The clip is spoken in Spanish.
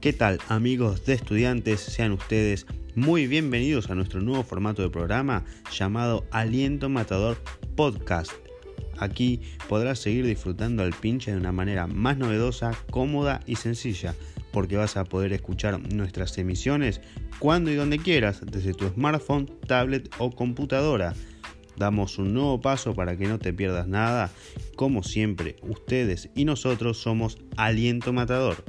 ¿Qué tal amigos de estudiantes? Sean ustedes muy bienvenidos a nuestro nuevo formato de programa llamado Aliento Matador Podcast. Aquí podrás seguir disfrutando al pinche de una manera más novedosa, cómoda y sencilla, porque vas a poder escuchar nuestras emisiones cuando y donde quieras, desde tu smartphone, tablet o computadora. Damos un nuevo paso para que no te pierdas nada. Como siempre, ustedes y nosotros somos Aliento Matador.